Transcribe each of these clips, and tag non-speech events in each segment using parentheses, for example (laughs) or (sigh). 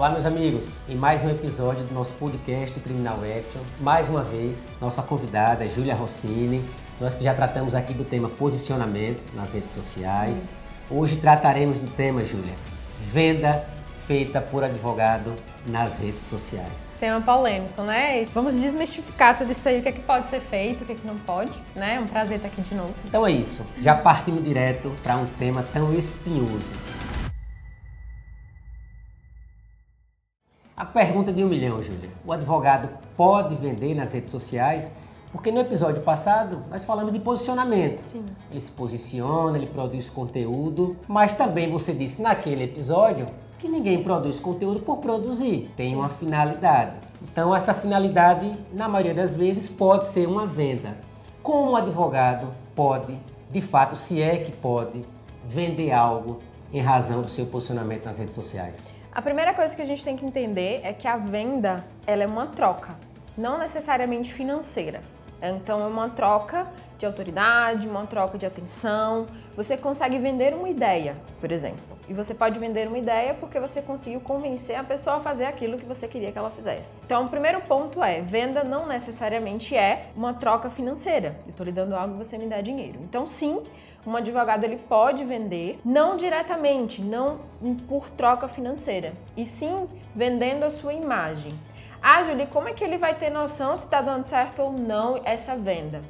Olá, meus amigos, em mais um episódio do nosso podcast do Criminal Action. Mais uma vez, nossa convidada, Júlia Rossini. Nós que já tratamos aqui do tema posicionamento nas redes sociais. Isso. Hoje trataremos do tema, Júlia, venda feita por advogado nas redes sociais. Tema polêmico, né? Vamos desmistificar tudo isso aí, o que é que pode ser feito, o que é que não pode, né? É um prazer estar aqui de novo. Então é isso, já partimos direto para um tema tão espinhoso. Pergunta de um milhão, Júlia. O advogado pode vender nas redes sociais? Porque no episódio passado nós falamos de posicionamento. Sim. Ele se posiciona, ele produz conteúdo, mas também você disse naquele episódio que ninguém produz conteúdo por produzir, tem uma finalidade. Então, essa finalidade, na maioria das vezes, pode ser uma venda. Como o advogado pode, de fato, se é que pode, vender algo em razão do seu posicionamento nas redes sociais? A primeira coisa que a gente tem que entender é que a venda ela é uma troca, não necessariamente financeira. Então é uma troca de autoridade, uma troca de atenção. Você consegue vender uma ideia, por exemplo. E você pode vender uma ideia porque você conseguiu convencer a pessoa a fazer aquilo que você queria que ela fizesse. Então, o primeiro ponto é: venda não necessariamente é uma troca financeira. Eu estou lhe dando algo você me dá dinheiro. Então, sim, um advogado ele pode vender, não diretamente, não por troca financeira, e sim vendendo a sua imagem. Ah, Julie, como é que ele vai ter noção se está dando certo ou não essa venda?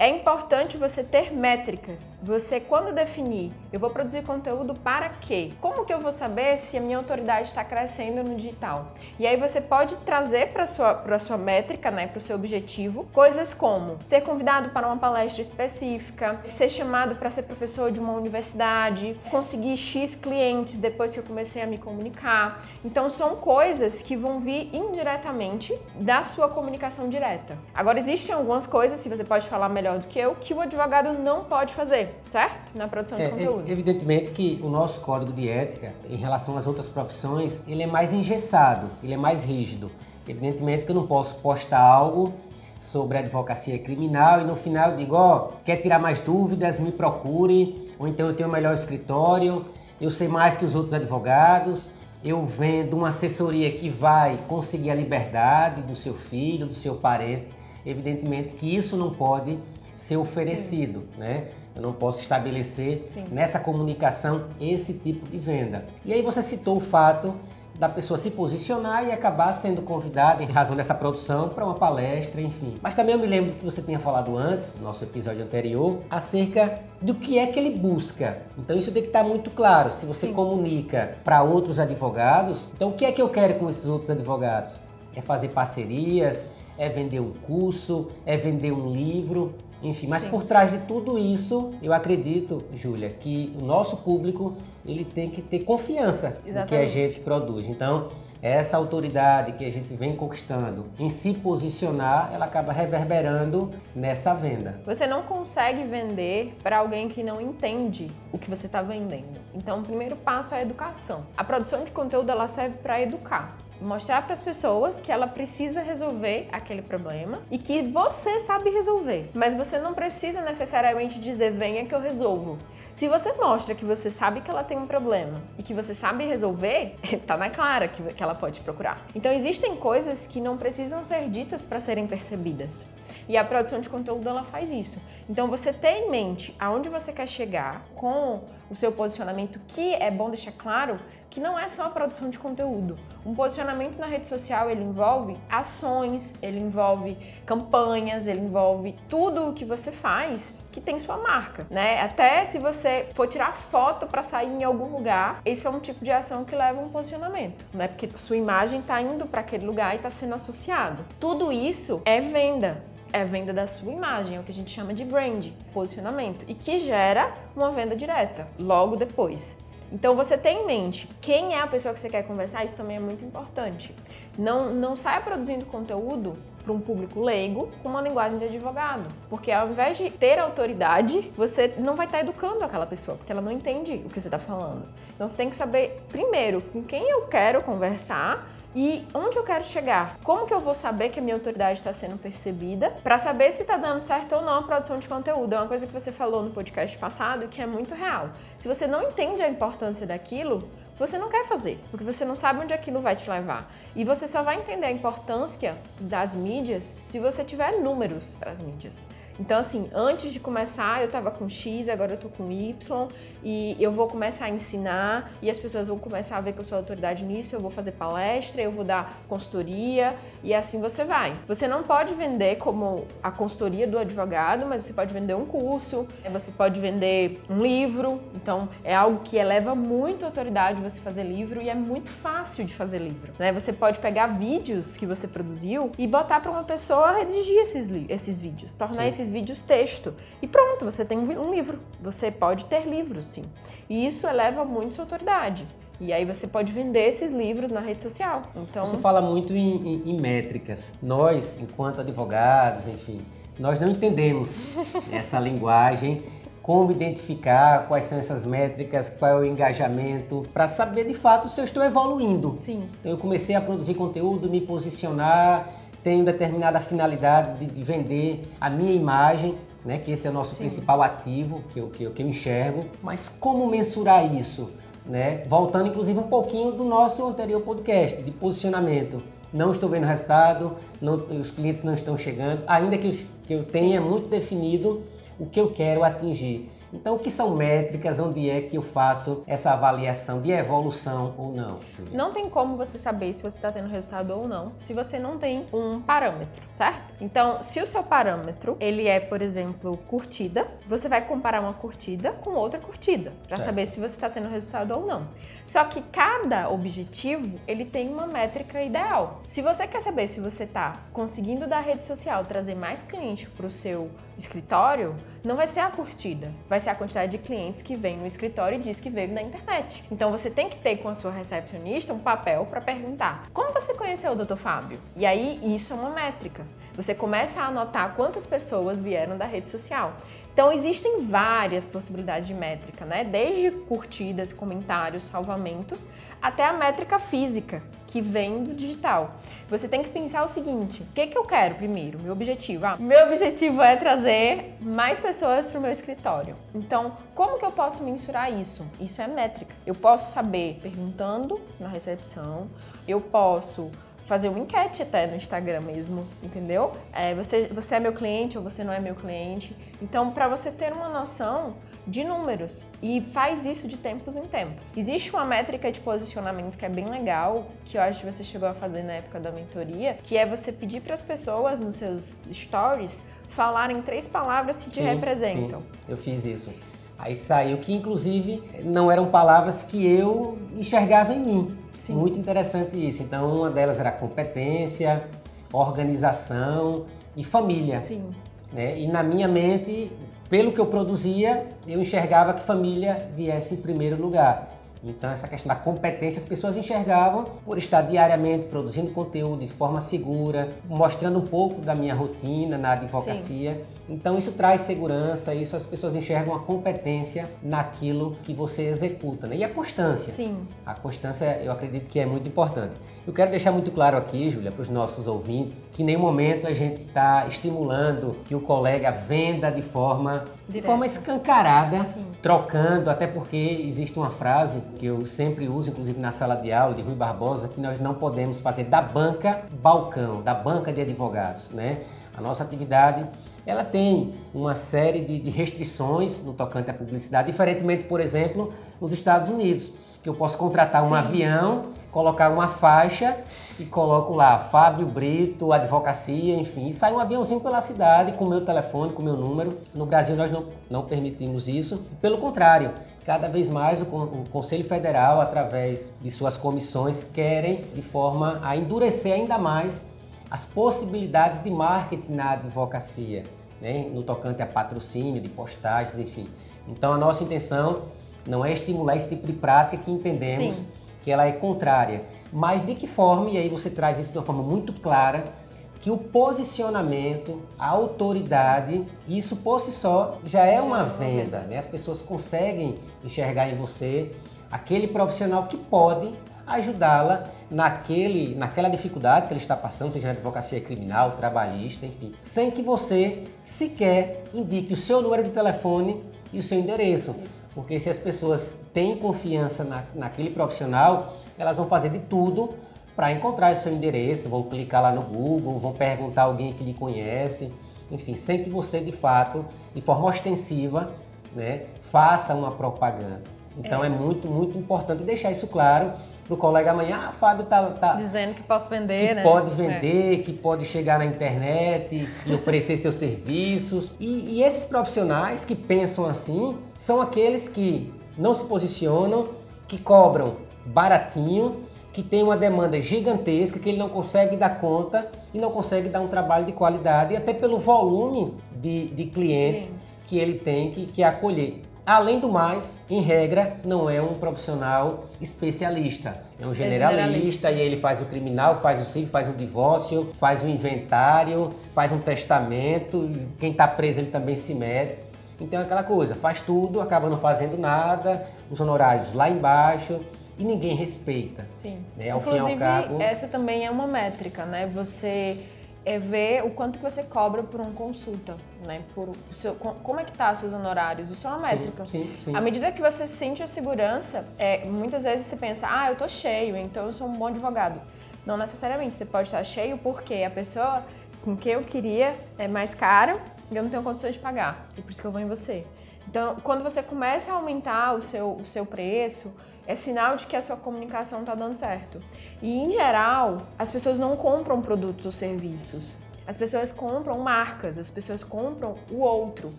É importante você ter métricas. Você, quando definir, eu vou produzir conteúdo para quê? Como que eu vou saber se a minha autoridade está crescendo no digital? E aí você pode trazer para sua para sua métrica, né, para o seu objetivo, coisas como ser convidado para uma palestra específica, ser chamado para ser professor de uma universidade, conseguir X clientes depois que eu comecei a me comunicar. Então são coisas que vão vir indiretamente da sua comunicação direta. Agora existem algumas coisas, se você pode falar melhor melhor do que eu, que o advogado não pode fazer, certo? Na produção de é, conteúdo. É, evidentemente que o nosso código de ética, em relação às outras profissões, ele é mais engessado, ele é mais rígido. Evidentemente que eu não posso postar algo sobre advocacia criminal e no final eu digo, ó, oh, quer tirar mais dúvidas, me procure, ou então eu tenho o melhor escritório, eu sei mais que os outros advogados, eu vendo uma assessoria que vai conseguir a liberdade do seu filho, do seu parente. Evidentemente que isso não pode ser oferecido, Sim. né? Eu não posso estabelecer Sim. nessa comunicação esse tipo de venda. E aí você citou o fato da pessoa se posicionar e acabar sendo convidada em razão dessa produção para uma palestra, enfim. Mas também eu me lembro do que você tinha falado antes, no nosso episódio anterior, acerca do que é que ele busca. Então isso tem que estar muito claro. Se você Sim. comunica para outros advogados, então o que é que eu quero com esses outros advogados? É fazer parcerias, é vender um curso, é vender um livro. Enfim, mas Sim. por trás de tudo isso, eu acredito, Júlia, que o nosso público ele tem que ter confiança Exatamente. no que a gente produz. Então, essa autoridade que a gente vem conquistando em se posicionar, ela acaba reverberando nessa venda. Você não consegue vender para alguém que não entende o que você está vendendo. Então, o primeiro passo é a educação. A produção de conteúdo ela serve para educar mostrar para as pessoas que ela precisa resolver aquele problema e que você sabe resolver. Mas você não precisa necessariamente dizer venha que eu resolvo. Se você mostra que você sabe que ela tem um problema e que você sabe resolver, (laughs) tá na clara que, que ela pode procurar. Então existem coisas que não precisam ser ditas para serem percebidas. E a produção de conteúdo ela faz isso. Então você ter em mente aonde você quer chegar com o seu posicionamento, que é bom deixar claro que não é só a produção de conteúdo. Um posicionamento na rede social ele envolve ações, ele envolve campanhas, ele envolve tudo o que você faz que tem sua marca, né? Até se você for tirar foto para sair em algum lugar, esse é um tipo de ação que leva um posicionamento, né? Porque sua imagem está indo para aquele lugar e está sendo associado. Tudo isso é venda é venda da sua imagem, é o que a gente chama de brand, posicionamento, e que gera uma venda direta logo depois. Então você tem em mente quem é a pessoa que você quer conversar, isso também é muito importante. Não, não saia produzindo conteúdo para um público leigo com uma linguagem de advogado, porque ao invés de ter autoridade, você não vai estar educando aquela pessoa, porque ela não entende o que você está falando. Então você tem que saber primeiro com quem eu quero conversar e onde eu quero chegar? Como que eu vou saber que a minha autoridade está sendo percebida para saber se está dando certo ou não a produção de conteúdo? É uma coisa que você falou no podcast passado que é muito real. Se você não entende a importância daquilo, você não quer fazer, porque você não sabe onde aquilo vai te levar. E você só vai entender a importância das mídias se você tiver números para as mídias. Então, assim, antes de começar, eu estava com X, agora eu estou com Y, e eu vou começar a ensinar, e as pessoas vão começar a ver que eu sou autoridade nisso, eu vou fazer palestra, eu vou dar consultoria, e assim você vai. Você não pode vender como a consultoria do advogado, mas você pode vender um curso, você pode vender um livro, então é algo que eleva muito a autoridade você fazer livro, e é muito fácil de fazer livro, né? Você pode pegar vídeos que você produziu e botar para uma pessoa redigir esses, esses vídeos, tornar Sim. esses esses vídeos texto. E pronto, você tem um livro. Você pode ter livros, sim. E isso eleva muito sua autoridade. E aí você pode vender esses livros na rede social. Então... Você fala muito em, em, em métricas. Nós, enquanto advogados, enfim, nós não entendemos (laughs) essa linguagem como identificar quais são essas métricas, qual é o engajamento, para saber de fato se eu estou evoluindo. Sim. Então eu comecei a produzir conteúdo, me posicionar, tenho determinada finalidade de, de vender a minha imagem, né, que esse é o nosso Sim. principal ativo, que eu, que, eu, que eu enxergo. Mas como mensurar isso? Né? Voltando inclusive um pouquinho do nosso anterior podcast de posicionamento. Não estou vendo resultado, não, os clientes não estão chegando, ainda que, os, que eu tenha muito definido o que eu quero atingir. Então, o que são métricas? Onde é que eu faço essa avaliação de evolução ou não? Julia? Não tem como você saber se você está tendo resultado ou não, se você não tem um parâmetro, certo? Então, se o seu parâmetro ele é, por exemplo, curtida, você vai comparar uma curtida com outra curtida para saber se você está tendo resultado ou não. Só que cada objetivo ele tem uma métrica ideal. Se você quer saber se você está conseguindo da rede social trazer mais cliente para o seu escritório, não vai ser a curtida, vai ser a quantidade de clientes que vem no escritório e diz que veio na internet. Então você tem que ter com a sua recepcionista um papel para perguntar: como você conheceu o Dr. Fábio? E aí isso é uma métrica. Você começa a anotar quantas pessoas vieram da rede social. Então existem várias possibilidades de métrica, né? Desde curtidas, comentários, salvamentos, até a métrica física, que vem do digital. Você tem que pensar o seguinte: o que, que eu quero primeiro? Meu objetivo. Ah, meu objetivo é trazer mais pessoas para o meu escritório. Então, como que eu posso mensurar isso? Isso é métrica. Eu posso saber perguntando na recepção, eu posso fazer uma enquete até no Instagram mesmo, entendeu? É, você, você é meu cliente ou você não é meu cliente. Então, para você ter uma noção de números e faz isso de tempos em tempos. Existe uma métrica de posicionamento que é bem legal, que eu acho que você chegou a fazer na época da mentoria, que é você pedir para as pessoas nos seus stories falarem três palavras que te sim, representam. Sim, eu fiz isso. Aí saiu que, inclusive, não eram palavras que eu enxergava em mim. Sim. Muito interessante isso. Então, uma delas era competência, organização e família. Sim. Né? E na minha mente, pelo que eu produzia, eu enxergava que família viesse em primeiro lugar. Então, essa questão da competência, as pessoas enxergavam por estar diariamente produzindo conteúdo de forma segura, mostrando um pouco da minha rotina na advocacia. Sim. Então, isso traz segurança, isso as pessoas enxergam a competência naquilo que você executa. Né? E a constância. Sim. A constância, eu acredito que é muito importante. Eu quero deixar muito claro aqui, Júlia, para os nossos ouvintes, que em nenhum momento a gente está estimulando que o colega venda de forma, de forma escancarada, Sim. trocando, até porque existe uma frase que eu sempre uso, inclusive na sala de aula de Rui Barbosa, que nós não podemos fazer da banca balcão, da banca de advogados, né? A nossa atividade ela tem uma série de, de restrições no tocante à publicidade, diferentemente, por exemplo, nos Estados Unidos, que eu posso contratar um Sim. avião, colocar uma faixa e coloco lá Fábio Brito, advocacia, enfim, e sai um aviãozinho pela cidade com meu telefone, com meu número. No Brasil nós não, não permitimos isso. Pelo contrário, cada vez mais o, o Conselho Federal, através de suas comissões, querem de forma a endurecer ainda mais as possibilidades de marketing na advocacia, né? no tocante a patrocínio, de postagens, enfim. Então a nossa intenção não é estimular esse tipo de prática que entendemos Sim. Que ela é contrária, mas de que forma, e aí você traz isso de uma forma muito clara, que o posicionamento, a autoridade, isso por si só já é uma venda. Né? As pessoas conseguem enxergar em você aquele profissional que pode ajudá-la naquele, naquela dificuldade que ele está passando, seja na advocacia criminal, trabalhista, enfim, sem que você sequer indique o seu número de telefone e o seu endereço. Isso. Porque se as pessoas têm confiança na, naquele profissional, elas vão fazer de tudo para encontrar o seu endereço, vão clicar lá no Google, vão perguntar a alguém que lhe conhece, enfim, sem que você de fato, de forma ostensiva, né, faça uma propaganda. Então é, é muito, muito importante deixar isso claro para o colega amanhã, ah, Fábio tá, tá dizendo que posso vender, que né? Pode vender, é. que pode chegar na internet e oferecer seus serviços. E, e esses profissionais que pensam assim são aqueles que não se posicionam, que cobram baratinho que tem uma demanda gigantesca que ele não consegue dar conta e não consegue dar um trabalho de qualidade, até pelo volume de, de clientes Sim. que ele tem que, que acolher. Além do mais, em regra, não é um profissional especialista. É um generalista, é generalista. e ele faz o criminal, faz o civil, faz o divórcio, faz o inventário, faz um testamento. Quem está preso ele também se mete. Então é aquela coisa, faz tudo, acaba não fazendo nada, os honorários lá embaixo e ninguém respeita. Sim. Né? Ao Inclusive, fim ao cabo... essa também é uma métrica, né? Você é ver o quanto que você cobra por uma consulta, né? Por seu, como é que tá seus honorários? Isso é uma métrica. Sim, sim, sim. À medida que você sente a segurança, é, muitas vezes você pensa, ah, eu tô cheio, então eu sou um bom advogado. Não necessariamente, você pode estar cheio porque a pessoa com quem eu queria é mais caro e eu não tenho condições de pagar. E por isso que eu vou em você. Então, quando você começa a aumentar o seu, o seu preço, é sinal de que a sua comunicação está dando certo. E em geral, as pessoas não compram produtos ou serviços. As pessoas compram marcas, as pessoas compram o outro.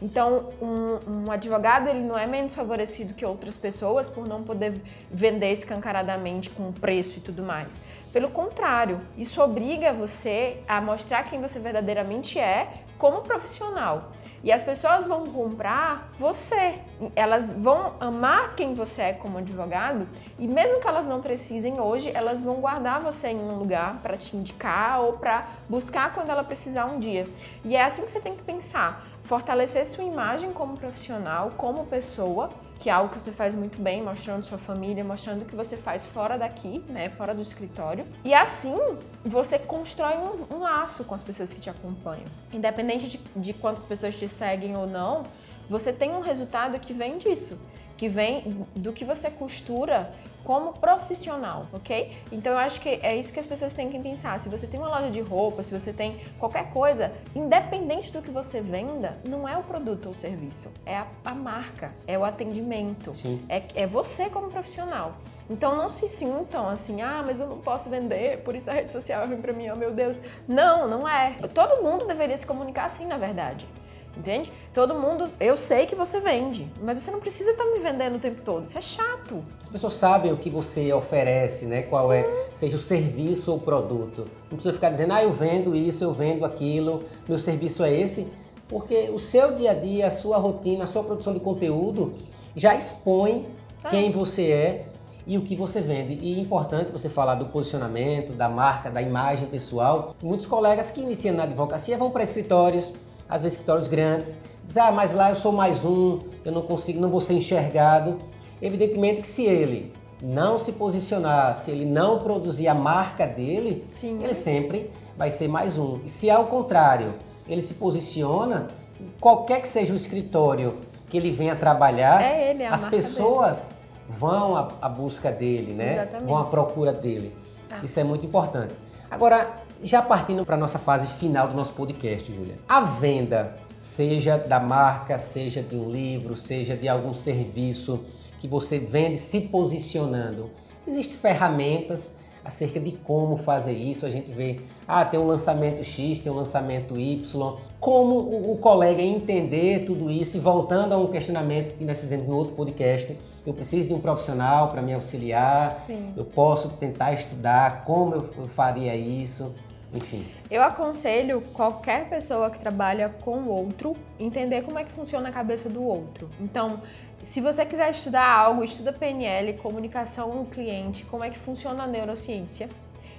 Então, um, um, advogado ele não é menos favorecido que outras pessoas por não poder vender escancaradamente com preço e tudo mais. Pelo contrário, isso obriga você a mostrar quem você verdadeiramente é como profissional. E as pessoas vão comprar você. Elas vão amar quem você é como advogado e mesmo que elas não precisem hoje, elas vão guardar você em um lugar para te indicar ou para buscar quando ela precisar um dia. E é assim que você tem que pensar fortalecer sua imagem como profissional, como pessoa, que é algo que você faz muito bem, mostrando sua família, mostrando o que você faz fora daqui, né, fora do escritório. E assim você constrói um, um laço com as pessoas que te acompanham. Independente de, de quantas pessoas te seguem ou não, você tem um resultado que vem disso, que vem do que você costura como profissional, ok? Então eu acho que é isso que as pessoas têm que pensar. Se você tem uma loja de roupa, se você tem qualquer coisa, independente do que você venda, não é o produto ou o serviço, é a, a marca, é o atendimento, é, é você como profissional. Então não se sintam assim, ah, mas eu não posso vender, por isso a rede social vem para mim, oh meu Deus. Não, não é. Todo mundo deveria se comunicar assim, na verdade. Entende? Todo mundo, eu sei que você vende, mas você não precisa estar tá me vendendo o tempo todo. Isso é chato. As pessoas sabem o que você oferece, né? Qual é, Sim. é, seja o serviço ou o produto. Não precisa ficar dizendo, ah, eu vendo isso, eu vendo aquilo, meu serviço é esse, porque o seu dia a dia, a sua rotina, a sua produção de conteúdo já expõe ah. quem você é e o que você vende. E é importante você falar do posicionamento, da marca, da imagem pessoal. Muitos colegas que iniciam na advocacia vão para escritórios às vezes escritórios grandes, diz, ah, mas lá eu sou mais um, eu não consigo, não vou ser enxergado. Evidentemente que se ele não se posicionar, se ele não produzir a marca dele, Sim. ele sempre vai ser mais um. E se ao contrário, ele se posiciona, qualquer que seja o escritório que ele venha trabalhar, é ele, as pessoas dele. vão à, à, busca dele, né? Exatamente. Vão à procura dele. Ah. Isso é muito importante. Agora, já partindo para a nossa fase final do nosso podcast, Júlia. A venda, seja da marca, seja de um livro, seja de algum serviço que você vende se posicionando, existem ferramentas acerca de como fazer isso. A gente vê, ah, tem um lançamento X, tem um lançamento Y. Como o, o colega entender tudo isso e voltando a um questionamento que nós fizemos no outro podcast, eu preciso de um profissional para me auxiliar, Sim. eu posso tentar estudar como eu, eu faria isso enfim. Eu aconselho qualquer pessoa que trabalha com o outro entender como é que funciona a cabeça do outro. Então, se você quiser estudar algo, estuda PNL, comunicação no cliente, como é que funciona a neurociência,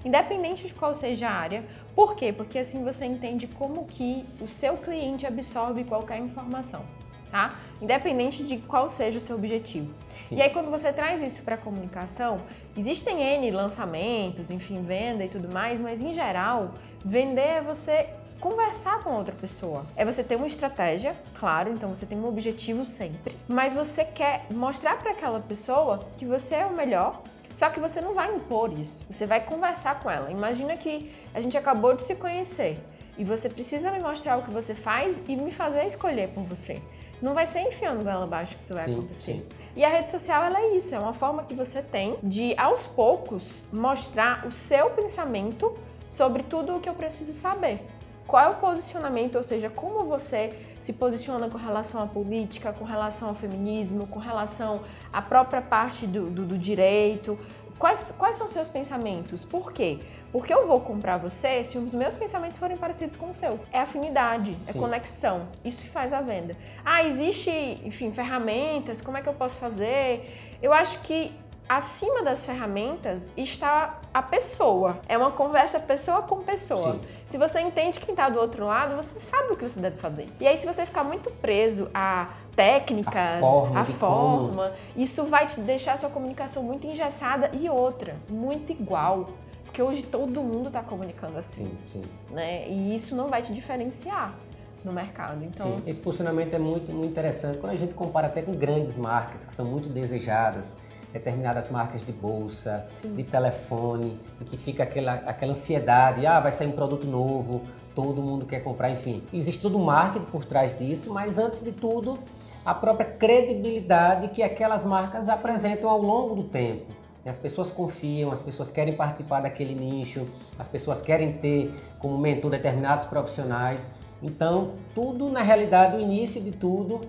independente de qual seja a área. Por quê? Porque assim você entende como que o seu cliente absorve qualquer informação tá? Independente de qual seja o seu objetivo. Sim. E aí quando você traz isso para a comunicação, existem N lançamentos, enfim, venda e tudo mais, mas em geral, vender é você conversar com outra pessoa. É você ter uma estratégia, claro, então você tem um objetivo sempre, mas você quer mostrar para aquela pessoa que você é o melhor só que você não vai impor isso. Você vai conversar com ela. Imagina que a gente acabou de se conhecer e você precisa me mostrar o que você faz e me fazer escolher por você. Não vai ser enfiando goela abaixo que isso vai sim, acontecer. Sim. E a rede social ela é isso, é uma forma que você tem de aos poucos mostrar o seu pensamento sobre tudo o que eu preciso saber. Qual é o posicionamento, ou seja, como você se posiciona com relação à política, com relação ao feminismo, com relação à própria parte do, do, do direito. Quais, quais são os seus pensamentos? Por quê? Porque eu vou comprar você se os meus pensamentos forem parecidos com o seu. É afinidade, é Sim. conexão. Isso que faz a venda. Ah, existe, enfim, ferramentas, como é que eu posso fazer? Eu acho que acima das ferramentas está a pessoa. É uma conversa pessoa com pessoa. Sim. Se você entende quem está do outro lado, você sabe o que você deve fazer. E aí, se você ficar muito preso a técnicas, a forma, a forma isso vai te deixar a sua comunicação muito engessada e outra, muito igual. Porque hoje todo mundo está comunicando assim. Sim, sim. Né? E isso não vai te diferenciar no mercado. Então... Sim, esse posicionamento é muito, muito interessante. Quando a gente compara até com grandes marcas que são muito desejadas, determinadas marcas de bolsa, Sim. de telefone, em que fica aquela, aquela ansiedade, ah, vai sair um produto novo, todo mundo quer comprar, enfim. Existe todo o marketing por trás disso, mas antes de tudo, a própria credibilidade que aquelas marcas apresentam ao longo do tempo. As pessoas confiam, as pessoas querem participar daquele nicho, as pessoas querem ter como mentor determinados profissionais. Então, tudo na realidade, o início de tudo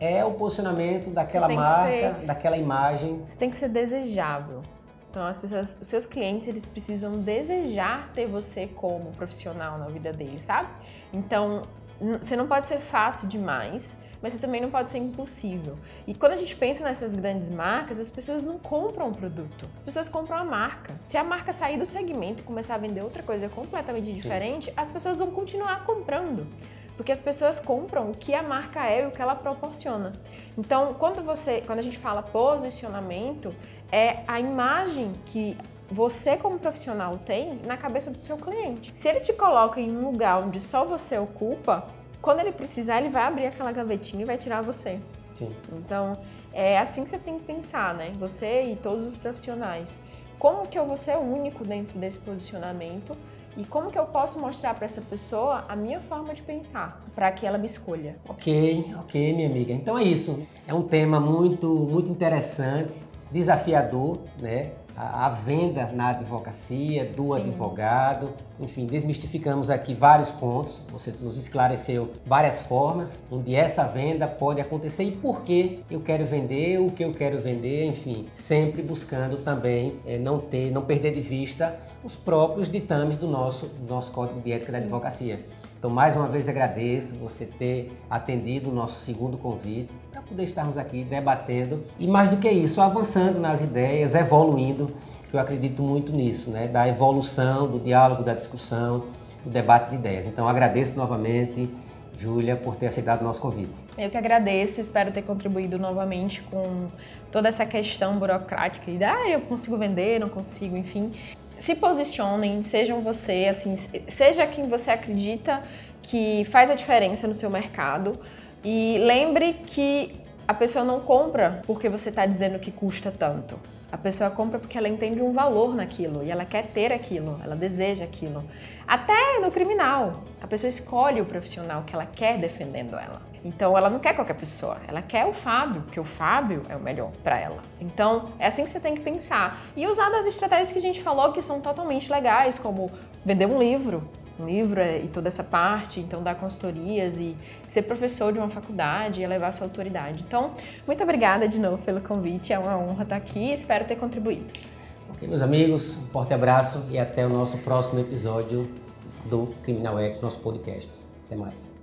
é o posicionamento daquela marca, ser, daquela imagem. Você tem que ser desejável. Então, as pessoas, os seus clientes, eles precisam desejar ter você como profissional na vida deles, sabe? Então, você não pode ser fácil demais, mas você também não pode ser impossível. E quando a gente pensa nessas grandes marcas, as pessoas não compram o produto, as pessoas compram a marca. Se a marca sair do segmento e começar a vender outra coisa completamente diferente, Sim. as pessoas vão continuar comprando porque as pessoas compram o que a marca é e o que ela proporciona. Então, quando você, quando a gente fala posicionamento, é a imagem que você como profissional tem na cabeça do seu cliente. Se ele te coloca em um lugar onde só você ocupa, quando ele precisar, ele vai abrir aquela gavetinha e vai tirar você. Sim. Então, é assim que você tem que pensar, né? Você e todos os profissionais. Como que eu vou ser único dentro desse posicionamento e como que eu posso mostrar para essa pessoa a minha forma de pensar, para que ela me escolha? Ok, ok, minha amiga. Então é isso. É um tema muito, muito interessante, desafiador, né? A, a venda na advocacia, do Sim. advogado, enfim, desmistificamos aqui vários pontos. Você nos esclareceu várias formas onde essa venda pode acontecer e por que eu quero vender, o que eu quero vender, enfim, sempre buscando também é, não ter, não perder de vista os próprios ditames do nosso, do nosso Código de Ética Sim. da Advocacia. Então, mais uma vez agradeço você ter atendido o nosso segundo convite para poder estarmos aqui debatendo e, mais do que isso, avançando nas ideias, evoluindo, que eu acredito muito nisso, né? da evolução, do diálogo, da discussão, do debate de ideias. Então, agradeço novamente. Júlia, por ter aceitado o nosso convite. Eu que agradeço, espero ter contribuído novamente com toda essa questão burocrática e ah, eu consigo vender, não consigo, enfim se posicionem, sejam você, assim, seja quem você acredita que faz a diferença no seu mercado. E lembre que a pessoa não compra porque você está dizendo que custa tanto. A pessoa compra porque ela entende um valor naquilo e ela quer ter aquilo, ela deseja aquilo. Até no criminal, a pessoa escolhe o profissional que ela quer defendendo ela. Então ela não quer qualquer pessoa, ela quer o Fábio, porque o Fábio é o melhor para ela. Então é assim que você tem que pensar. E usar das estratégias que a gente falou que são totalmente legais, como vender um livro, livro e toda essa parte, então dar consultorias e ser professor de uma faculdade e elevar sua autoridade. Então, muito obrigada de novo pelo convite, é uma honra estar aqui, espero ter contribuído. Ok, meus amigos, um forte abraço e até o nosso próximo episódio do Criminal X, nosso podcast. Até mais.